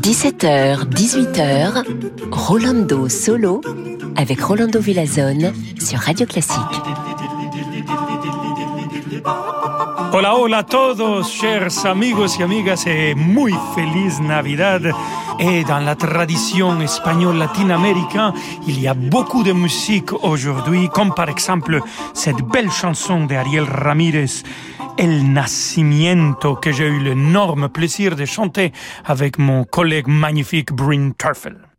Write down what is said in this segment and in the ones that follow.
17h, 18h, Rolando Solo avec Rolando Villazone sur Radio Classique. Hola, hola a todos, chers amigos y amigas, et muy feliz Navidad. Et dans la tradition espagnole latine-américaine, il y a beaucoup de musique aujourd'hui, comme par exemple cette belle chanson d'Ariel Ramirez, El Nacimiento, que j'ai eu l'énorme plaisir de chanter avec mon collègue magnifique Bryn Turfel.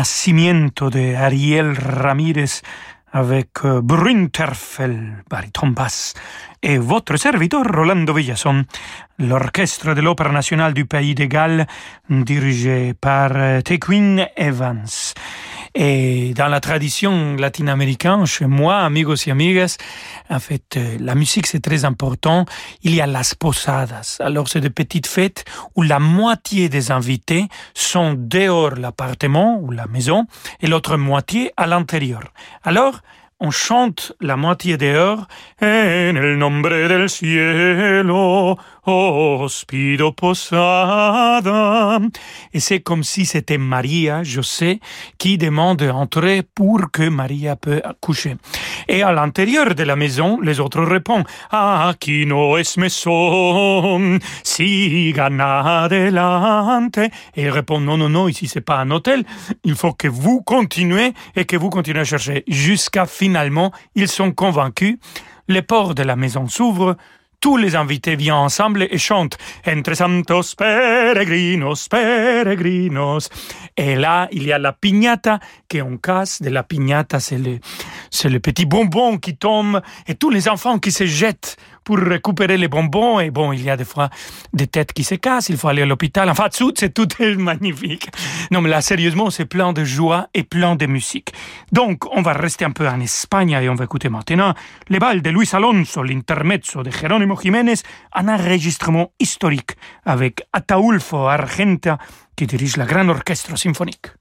Nacimiento de Ariel Ramírez avec euh, Brunterfel, baryton basse, et votre serviteur Rolando Villason, l'orchestre de l'Opéra nationale du pays de Galles, dirigé par euh, Tequin Evans. Et dans la tradition latino-américaine, chez moi, amigos et amigas, en fait, euh, la musique c'est très important. Il y a las posadas. Alors c'est des petites fêtes où la moitié des invités sont dehors l'appartement ou la maison et l'autre moitié à l'intérieur. Alors, on chante la moitié dehors. En el nombre del cielo, os pido posada. Et c'est comme si c'était Maria, je sais, qui demande d'entrer pour que Maria peut coucher. Et à l'intérieur de la maison, les autres répondent Aquí no es mesón, sigan adelante. Et ils répondent Non, non, non, ici c'est pas un hôtel. Il faut que vous continuez et que vous continuez à chercher. Jusqu'à finalement, ils sont convaincus. Les portes de la maison s'ouvrent, tous les invités viennent ensemble et chantent Entre santos peregrinos, peregrinos. Et là, il y a la piñata qu'on casse. De la piñata, c'est le, c'est le petit bonbon qui tombe et tous les enfants qui se jettent pour récupérer les bonbons. Et bon, il y a des fois des têtes qui se cassent, il faut aller à l'hôpital. Enfin, tout, c'est tout magnifique. Non, mais là, sérieusement, c'est plein de joie et plein de musique. Donc, on va rester un peu en Espagne et on va écouter maintenant les balles de Luis Alonso, l'intermezzo de Jerónimo Jiménez, un enregistrement historique avec Ataulfo Argenta qui dirige la grande orchestre symphonique.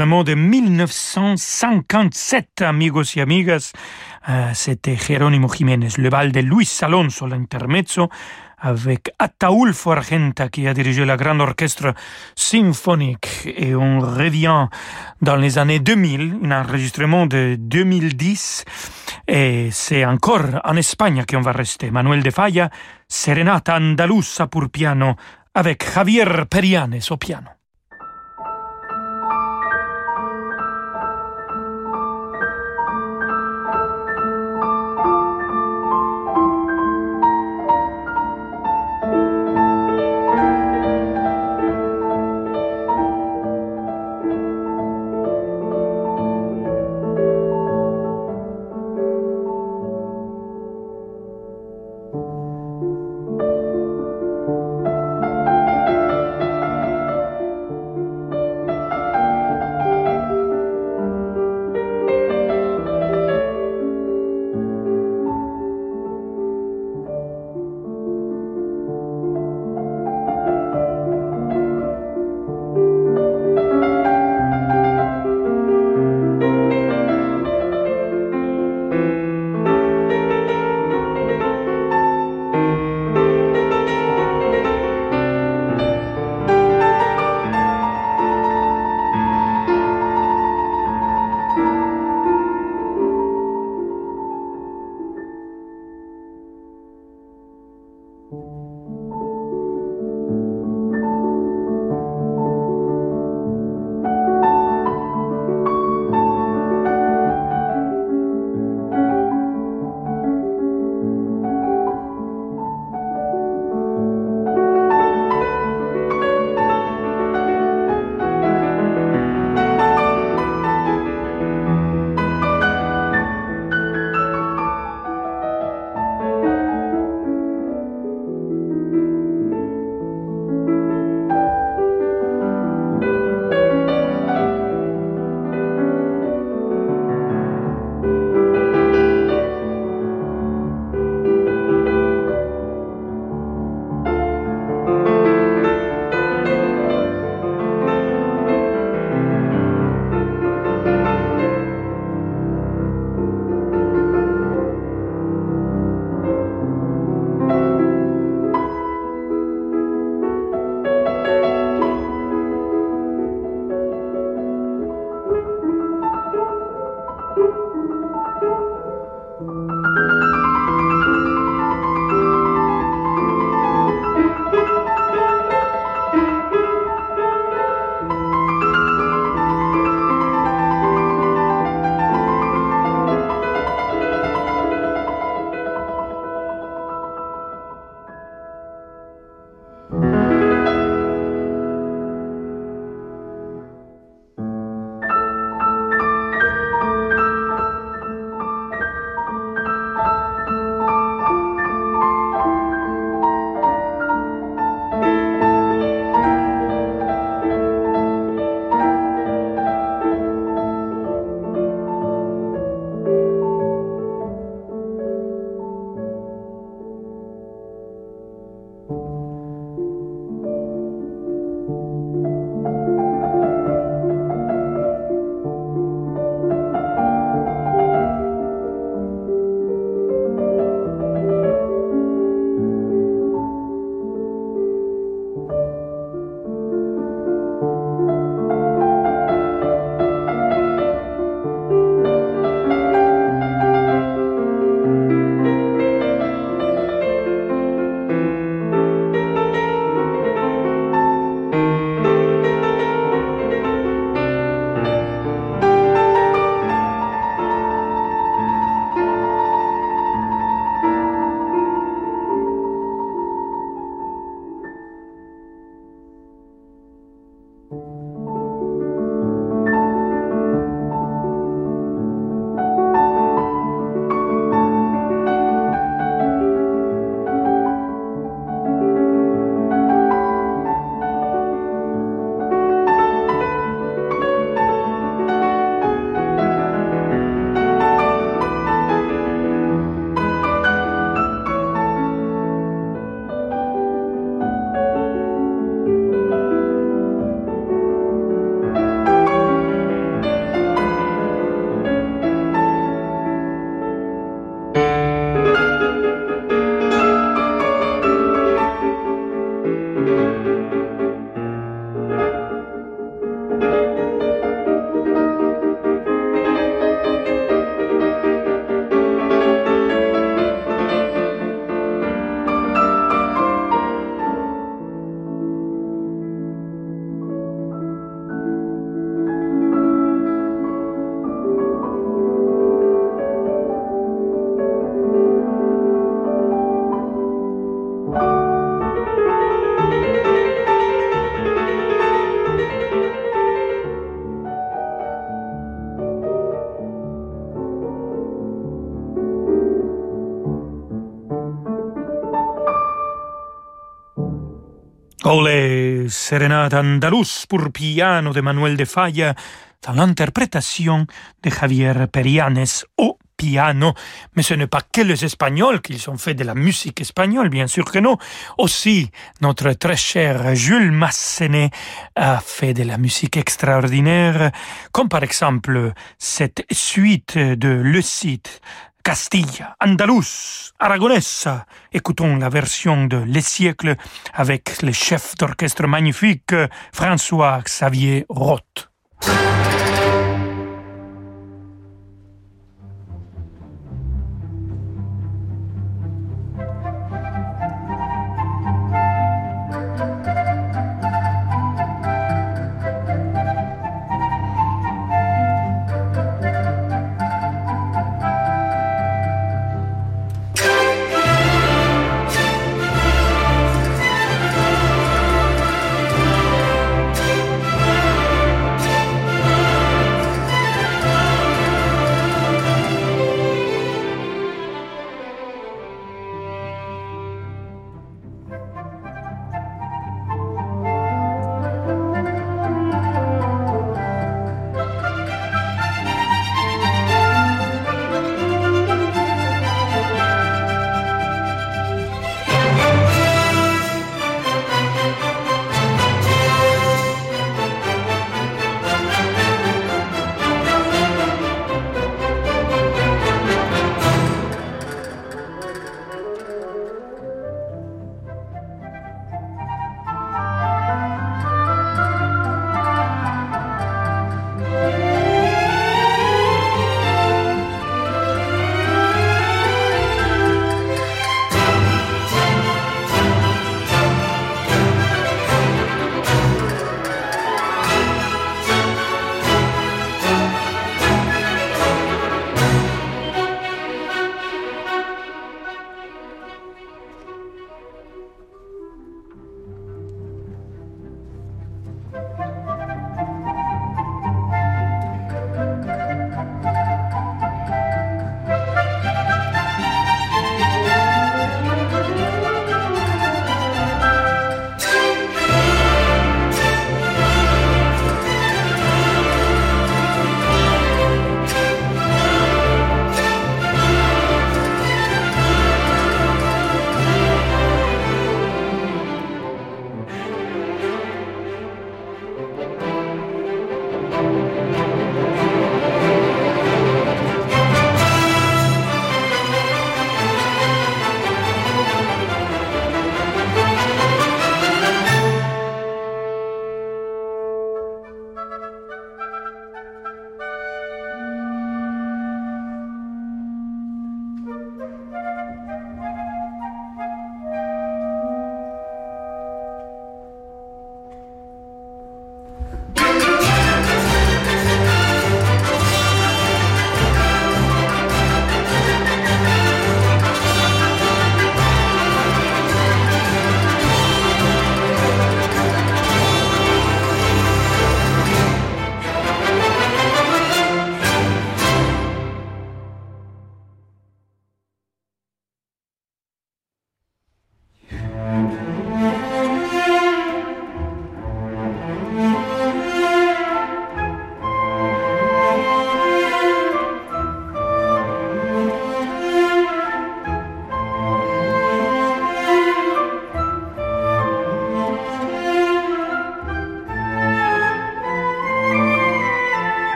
Enregistrement de 1957, amigos y amigas. Euh, c'était Jerónimo Jiménez, le bal de Luis Alonso, l'intermezzo, avec Ataulfo Argenta qui a dirigé la grande orchestre symphonique. Et on revient dans les années 2000, un enregistrement de 2010. Et c'est encore en Espagne qu'on va rester. Manuel de Falla, Serenata Andalusa pour piano, avec Javier Perianes au piano. Serenata Andaluz pour piano de Manuel de Falla, dans l'interprétation de Javier Perianes au piano. Mais ce n'est pas que les Espagnols qui ont fait de la musique espagnole, bien sûr que non. Aussi, notre très cher Jules Massenet a fait de la musique extraordinaire, comme par exemple cette suite de Le Cid Castilla, Andalous, Aragonesa. Écoutons la version de Les siècles avec le chef d'orchestre magnifique François Xavier Roth.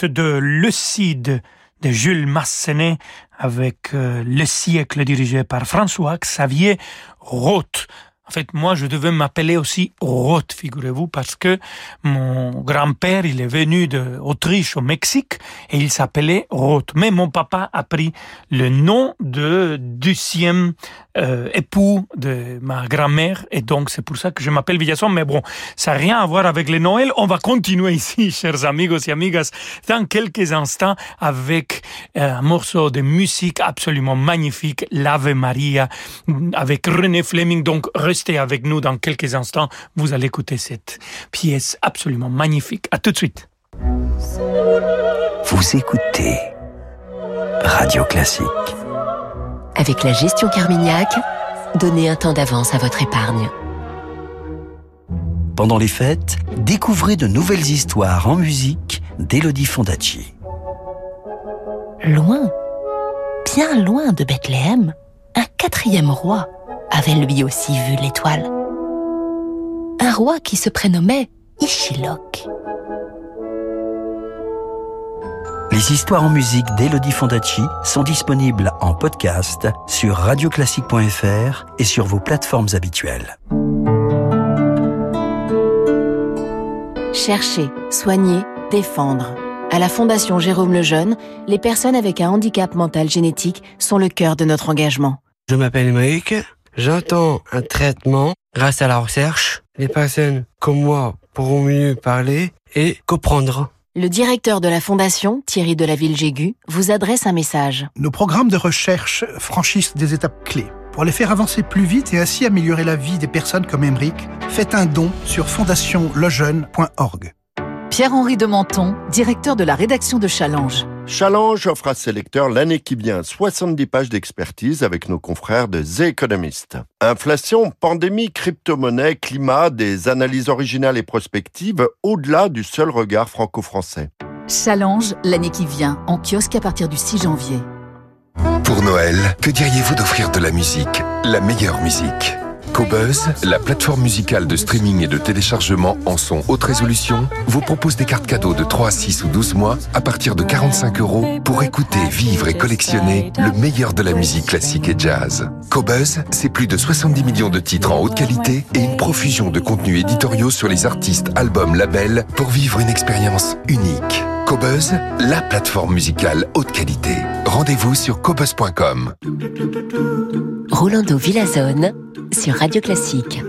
Suite de Le Cid de Jules Massenet avec euh, Le siècle dirigé par François Xavier Roth. En fait, moi, je devais m'appeler aussi Roth, figurez-vous, parce que mon grand-père, il est venu d'Autriche au Mexique et il s'appelait Roth. Mais mon papa a pris le nom de deuxième euh, époux de ma grand-mère et donc c'est pour ça que je m'appelle Villasson. Mais bon, ça n'a rien à voir avec le Noël. On va continuer ici, chers amigos et amigas, dans quelques instants avec euh, un morceau de musique absolument magnifique, l'Ave Maria, avec René Fleming. Donc, restez avec nous dans quelques instants. Vous allez écouter cette pièce absolument magnifique. À tout de suite. Vous écoutez Radio Classique. Avec la gestion Carmignac, donnez un temps d'avance à votre épargne. Pendant les fêtes, découvrez de nouvelles histoires en musique d'Elodie Fondacci. Loin, bien loin de Bethléem, un quatrième roi avait lui aussi vu l'étoile. Un roi qui se prénommait Ishilok. Les histoires en musique d'Elodie Fondacci sont disponibles en podcast sur radioclassique.fr et sur vos plateformes habituelles. Chercher, soigner, défendre. À la Fondation Jérôme Lejeune, les personnes avec un handicap mental génétique sont le cœur de notre engagement. Je m'appelle Maïk, j'entends un traitement grâce à la recherche. Les personnes comme moi pourront mieux parler et comprendre. Le directeur de la Fondation, Thierry Delaville-Jégu, vous adresse un message. Nos programmes de recherche franchissent des étapes clés. Pour les faire avancer plus vite et ainsi améliorer la vie des personnes comme Emeric, faites un don sur fondationlejeune.org. Pierre-Henri de Menton, directeur de la rédaction de Challenge. Challenge offre à ses lecteurs l'année qui vient 70 pages d'expertise avec nos confrères de The Economist. Inflation, pandémie, crypto-monnaie, climat, des analyses originales et prospectives au-delà du seul regard franco-français. Challenge, l'année qui vient, en kiosque à partir du 6 janvier. Pour Noël, que diriez-vous d'offrir de la musique La meilleure musique? Cobuzz, la plateforme musicale de streaming et de téléchargement en son haute résolution, vous propose des cartes cadeaux de 3, 6 ou 12 mois à partir de 45 euros pour écouter, vivre et collectionner le meilleur de la musique classique et jazz. Cobuzz, c'est plus de 70 millions de titres en haute qualité et une profusion de contenus éditoriaux sur les artistes, albums, labels pour vivre une expérience unique. Cobuzz, la plateforme musicale haute qualité. Rendez-vous sur cobuzz.com. Rolando Radio Classique.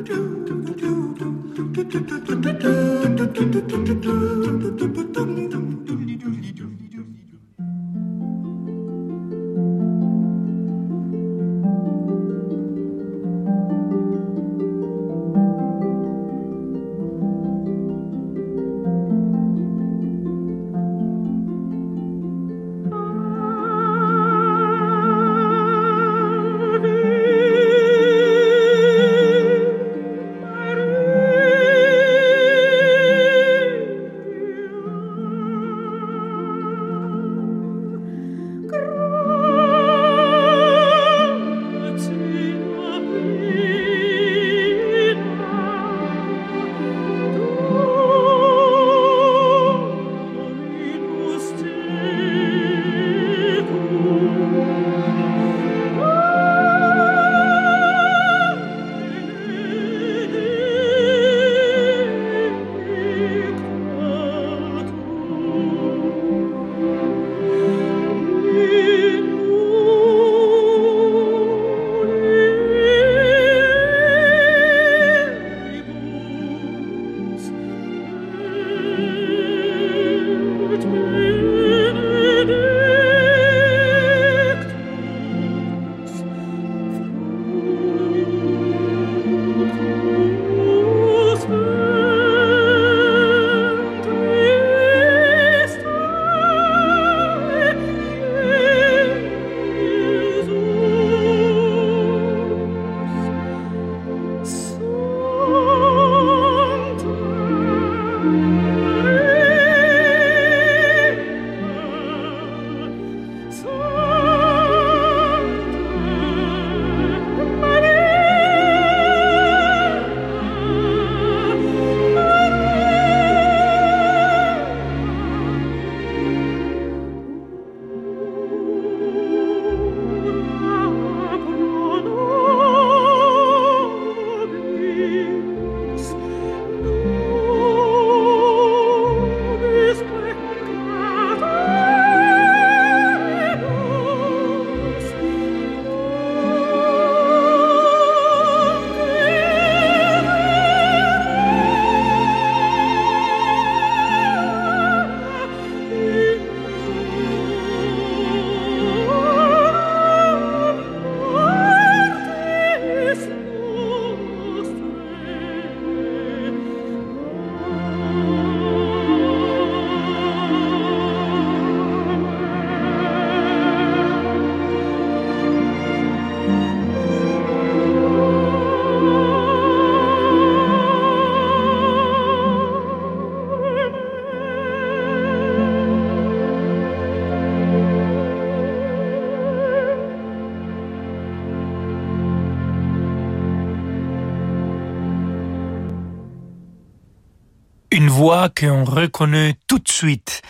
Voix qu'on reconnaît tout de suite.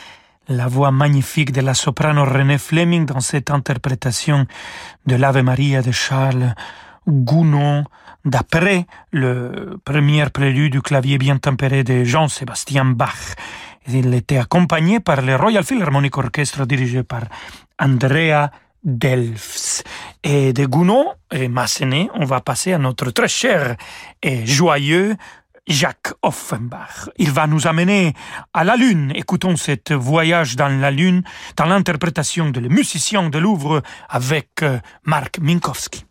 La voix magnifique de la soprano René Fleming dans cette interprétation de l'Ave Maria de Charles Gounod, d'après le premier prélude du clavier bien tempéré de Jean-Sébastien Bach. Il était accompagné par le Royal Philharmonic Orchestra dirigé par Andrea Delfs. Et de Gounod et Massenet, on va passer à notre très cher et joyeux Jacques Offenbach. Il va nous amener à la Lune. Écoutons cet voyage dans la Lune dans l'interprétation de Le musicien de Louvre avec euh, Marc Minkowski.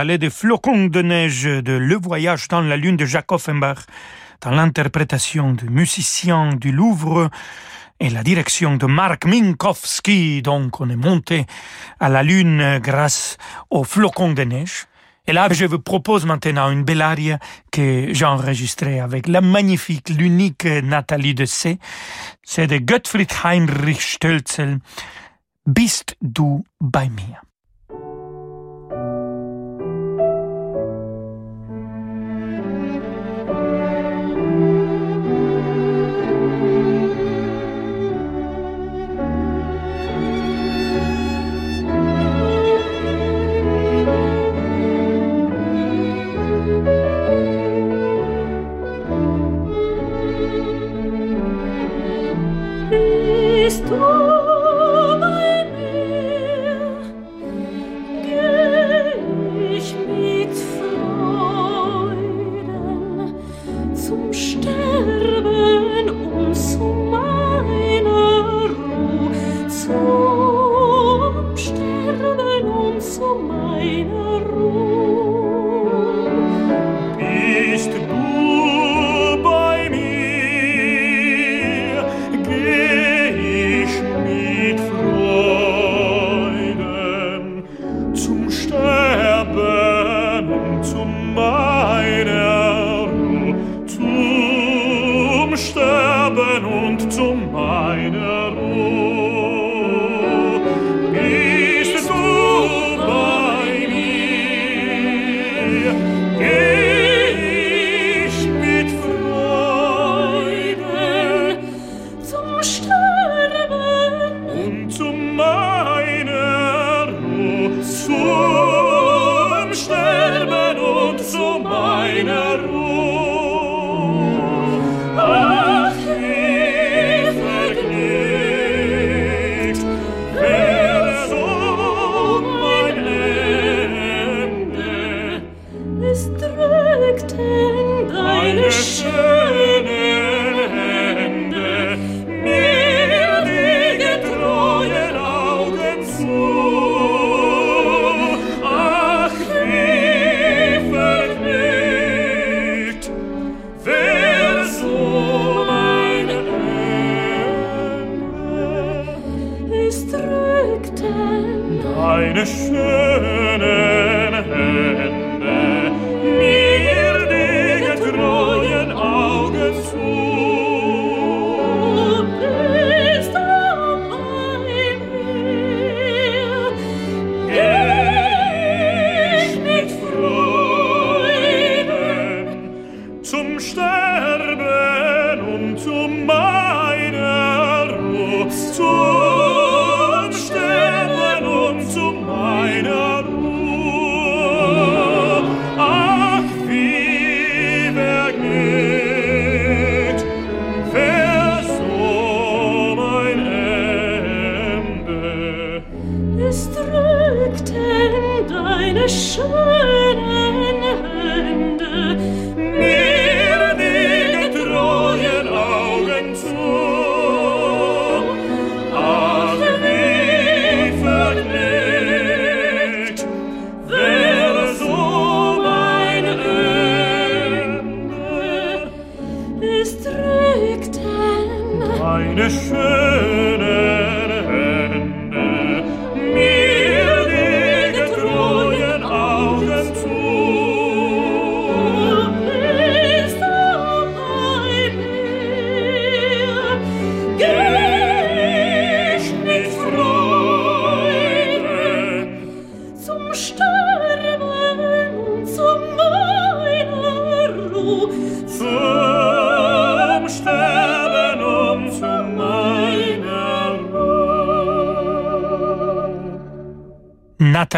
Ballet des flocons de neige de Le Voyage dans la Lune de Jacques Offenbach, dans l'interprétation du musicien du Louvre et la direction de Mark Minkowski. Donc, on est monté à la Lune grâce aux flocons de neige. Et là, je vous propose maintenant une belle aria que j'ai enregistrée avec la magnifique, l'unique Nathalie de C. C'est de Gottfried Heinrich Stölzel. Bist du bei mir? zum Stern.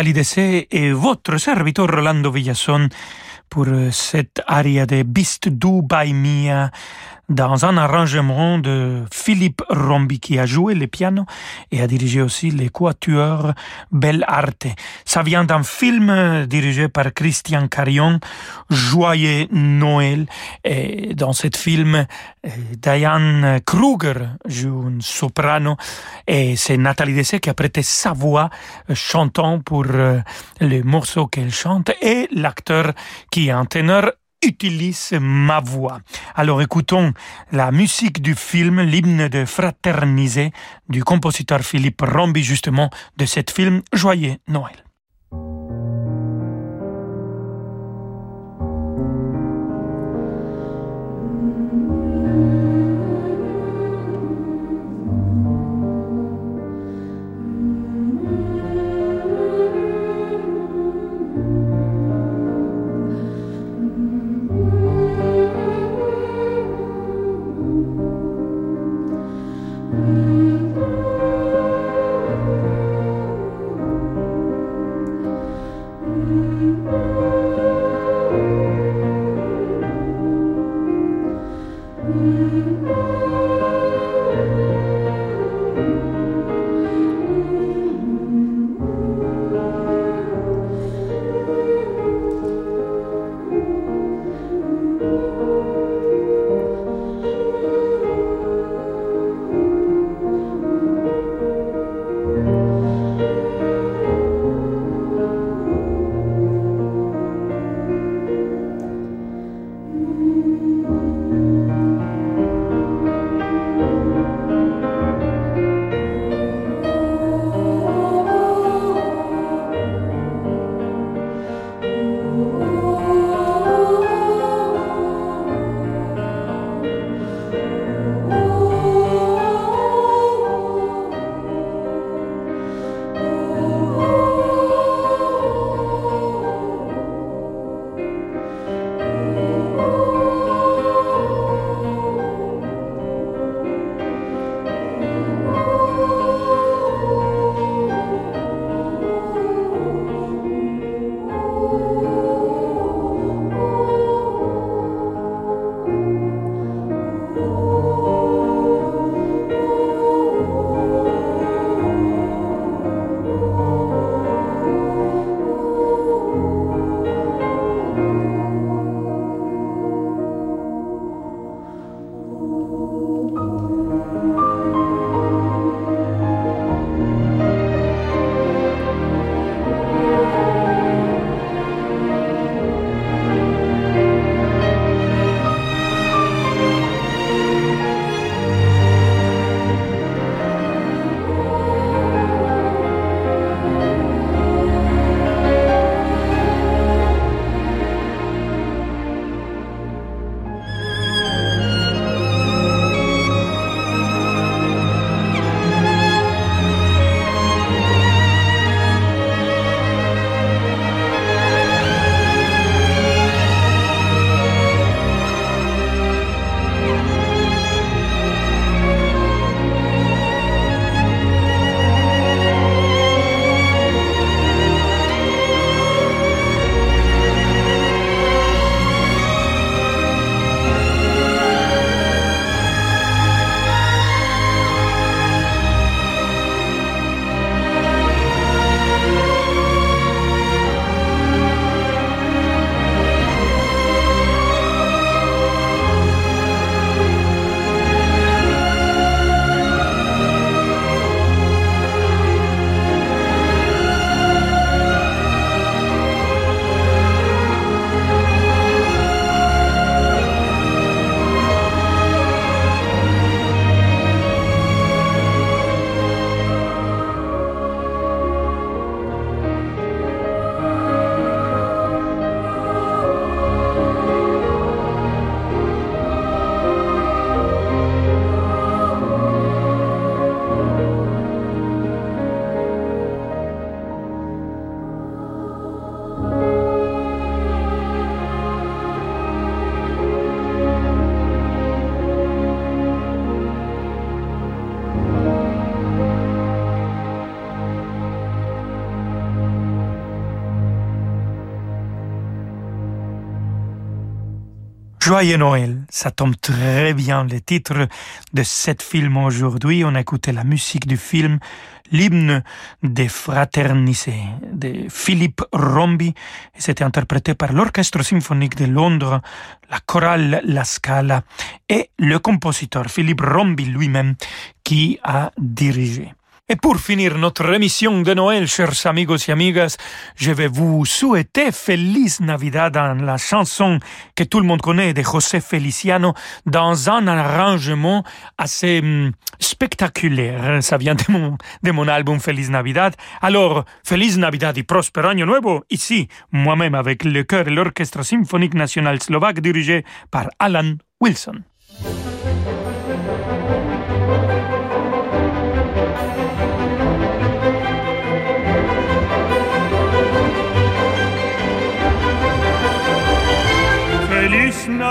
Nathalie Dessé et votre serviteur Rolando Villasson pour cette aria de Bist du by Mia dans un arrangement de Philippe Rombi qui a joué le piano et a dirigé aussi les quatuors Belle Arte. Ça vient d'un film dirigé par Christian Carion, Joyeux Noël. Et dans ce film, Diane Kruger joue une soprano et c'est Nathalie Dessay qui a prêté sa voix chantant pour le morceau qu'elle chante et l'acteur qui est un ténor utilise ma voix. Alors écoutons la musique du film, l'hymne de Fraterniser du compositeur Philippe Rombi justement de cet film Joyeux Noël. Joyeux Noël, ça tombe très bien le titre de cet film aujourd'hui. On a écouté la musique du film, l'hymne des fraternités de Philippe Rombi. C'était interprété par l'Orchestre symphonique de Londres, la chorale La Scala et le compositeur Philippe Rombi lui-même qui a dirigé. Et pour finir notre émission de Noël, chers amigos et amigas, je vais vous souhaiter Feliz Navidad dans la chanson que tout le monde connaît de José Feliciano dans un arrangement assez hum, spectaculaire. Ça vient de mon, album Feliz Navidad. Alors, Feliz Navidad y Prospero Año Nuevo, ici, moi-même avec le chœur et l'Orchestre symphonique national slovaque dirigé par Alan Wilson.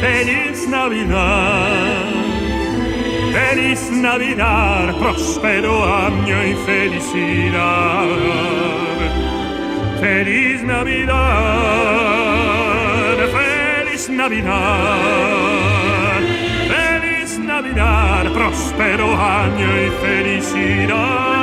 Feliz Navidad, feliz Navidad, próspero año y felicidad. Feliz Navidad, feliz Navidad, feliz Navidad, próspero año y felicidad.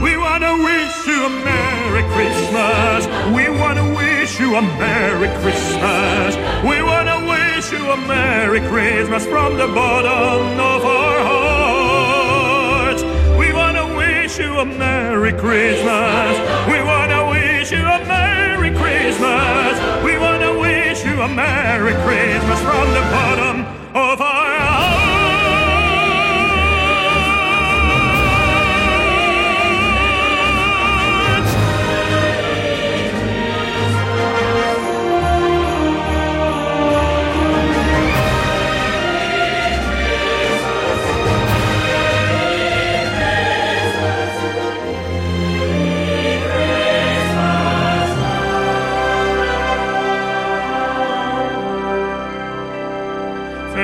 We wanna wish you a Merry Christmas. We wanna wish you a Merry Christmas. We want to wish you a Merry Christmas from the bottom of our hearts. We want to wish you a Merry Christmas. We want to wish you a Merry Christmas. We want to wish you a Merry Christmas from the bottom of our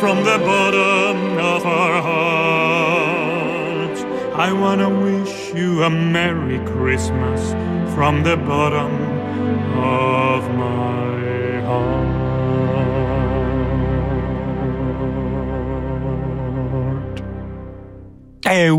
From the bottom of our hearts. I want to wish you a Merry Christmas from the bottom of my heart.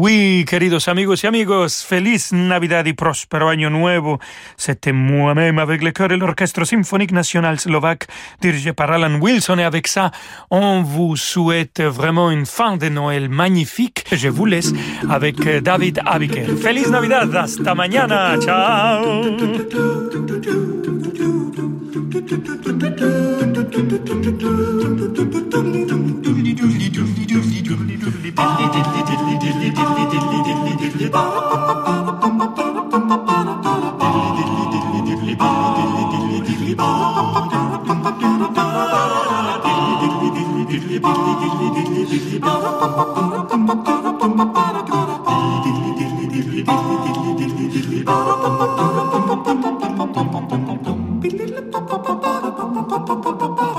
Oui, queridos amigos y amigos, feliz Navidad y próspero año nuevo. C'était moi-même avec le chœur et l'orchestre symphonique national slovaque dirigé par Alan Wilson et avec ça, on vous souhaite vraiment une fin de Noël magnifique. Je vous laisse avec David Abiker. Feliz Navidad, hasta mañana, ciao. Ba ba ba ba ba